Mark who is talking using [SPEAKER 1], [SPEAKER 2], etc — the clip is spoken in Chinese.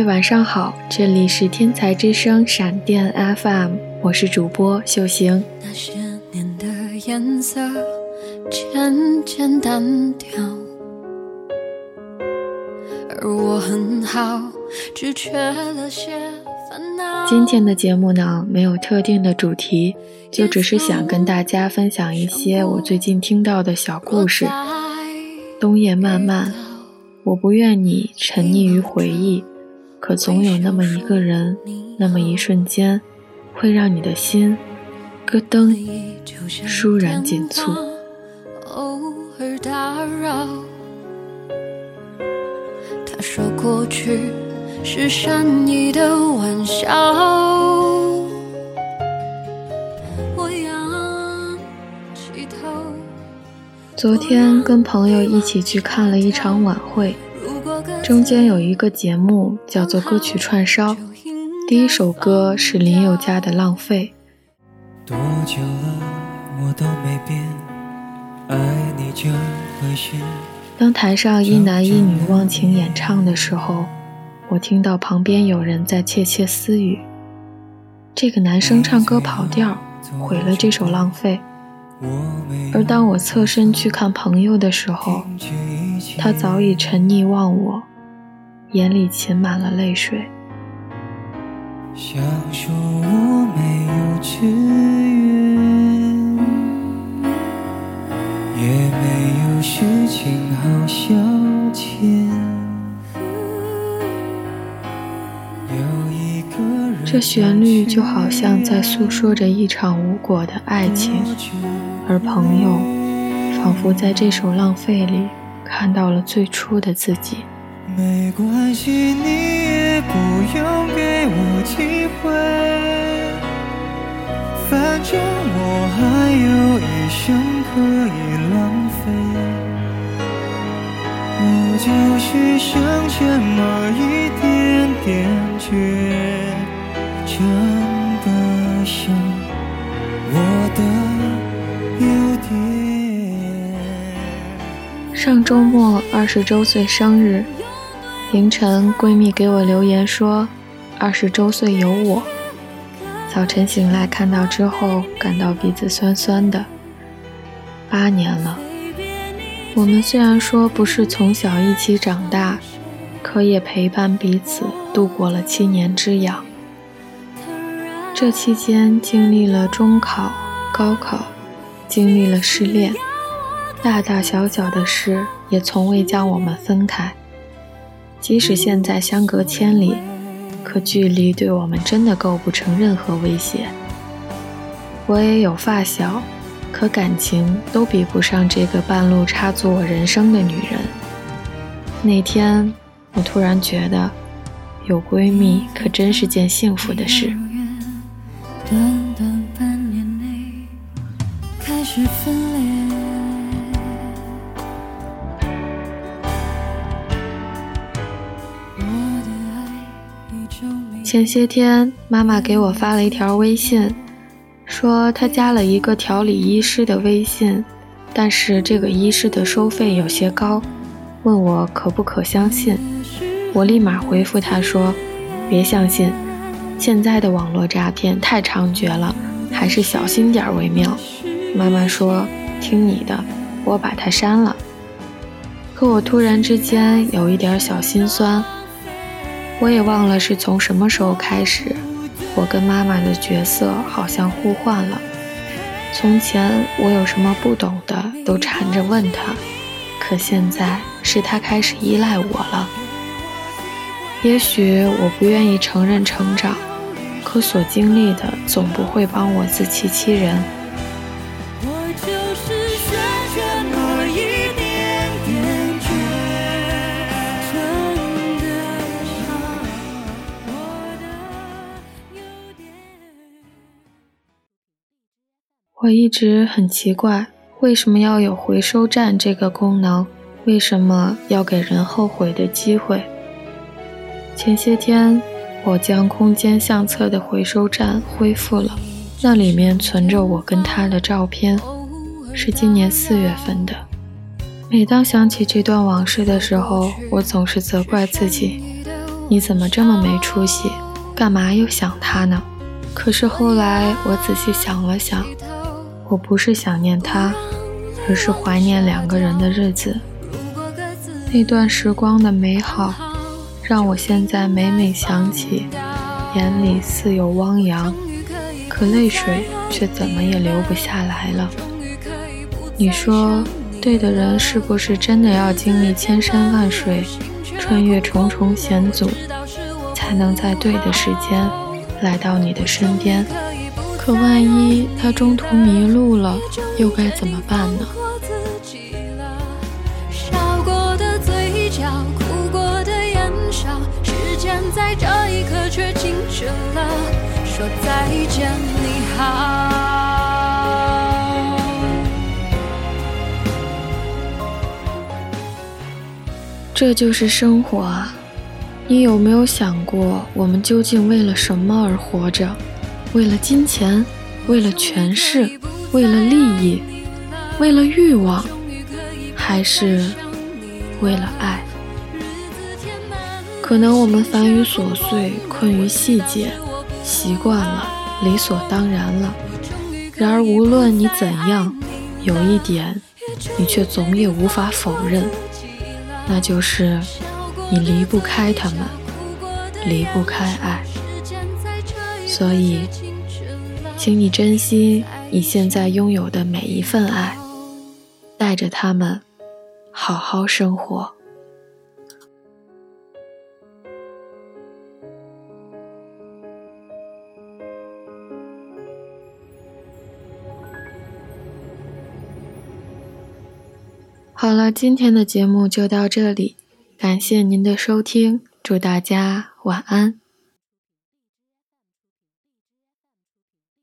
[SPEAKER 1] 位晚上好，这里是天才之声闪电 FM，我是主播秀行。
[SPEAKER 2] 那些年的颜色渐渐淡掉，而我很好，只缺了些烦恼。
[SPEAKER 1] 今天的节目呢，没有特定的主题，就只是想跟大家分享一些我最近听到的小故事。冬夜漫漫，我不愿你沉溺于回忆。可总有那么一个人，那么一瞬间，会让你的心咯噔，倏然紧促。
[SPEAKER 2] 偶尔打扰。他说过去是善意的玩笑。我仰起头。
[SPEAKER 1] 昨天跟朋友一起去看了一场晚会。中间有一个节目叫做歌曲串烧，第一首歌是林宥嘉的《浪费》。多久了，我都没变，爱你。当台上一男一女忘情演唱的时候，我听到旁边有人在窃窃私语。这个男生唱歌跑调，毁了这首《浪费》。而当我侧身去看朋友的时候，他早已沉溺忘我，眼里噙满了泪水。想说我没有志愿，也没有事情好消遣。有一个人，这旋律就好像在诉说着一场无果的爱情。而朋友，仿佛在这首浪费里看到了最初的自己。没关系，你也不用给我机会，反正我还有一生可以浪费。我就是剩这么一点点倔，真上周末二十周岁生日，凌晨闺蜜给我留言说：“二十周岁有我。”早晨醒来看到之后，感到鼻子酸酸的。八年了，我们虽然说不是从小一起长大，可也陪伴彼此度过了七年之痒。这期间经历了中考、高考。经历了失恋，大大小小的事也从未将我们分开。即使现在相隔千里，可距离对我们真的构不成任何威胁。我也有发小，可感情都比不上这个半路插足我人生的女人。那天，我突然觉得，有闺蜜可真是件幸福的事。前些天，妈妈给我发了一条微信，说她加了一个调理医师的微信，但是这个医师的收费有些高，问我可不可相信。我立马回复她说：“别相信，现在的网络诈骗太猖獗了，还是小心点为妙。”妈妈说：“听你的，我把它删了。”可我突然之间有一点小心酸。我也忘了是从什么时候开始，我跟妈妈的角色好像互换了。从前我有什么不懂的都缠着问她，可现在是她开始依赖我了。也许我不愿意承认成长，可所经历的总不会帮我自欺欺人。我一直很奇怪，为什么要有回收站这个功能？为什么要给人后悔的机会？前些天，我将空间相册的回收站恢复了，那里面存着我跟他的照片，是今年四月份的。每当想起这段往事的时候，我总是责怪自己，你怎么这么没出息？干嘛又想他呢？可是后来我仔细想了想，我不是想念他，而是怀念两个人的日子。那段时光的美好，让我现在每每想起，眼里似有汪洋，可泪水却怎么也流不下来了。你说，对的人是不是真的要经历千山万水，穿越重重险阻，才能在对的时间来到你的身边？可万一他中途迷路了，又该怎么办呢？哭过的眼梢，时间在这一刻却静止了，说再见你好。这就是生活啊！你有没有想过，我们究竟为了什么而活着？为了金钱？为了权势？为了利益？为了欲望？还是为了爱？可能我们烦于琐碎，困于细节，习惯了，理所当然了。然而，无论你怎样，有一点，你却总也无法否认。那就是你离不开他们，离不开爱，所以，请你珍惜你现在拥有的每一份爱，带着他们好好生活。好了，今天的节目就到这里，感谢您的收听，祝大家晚安。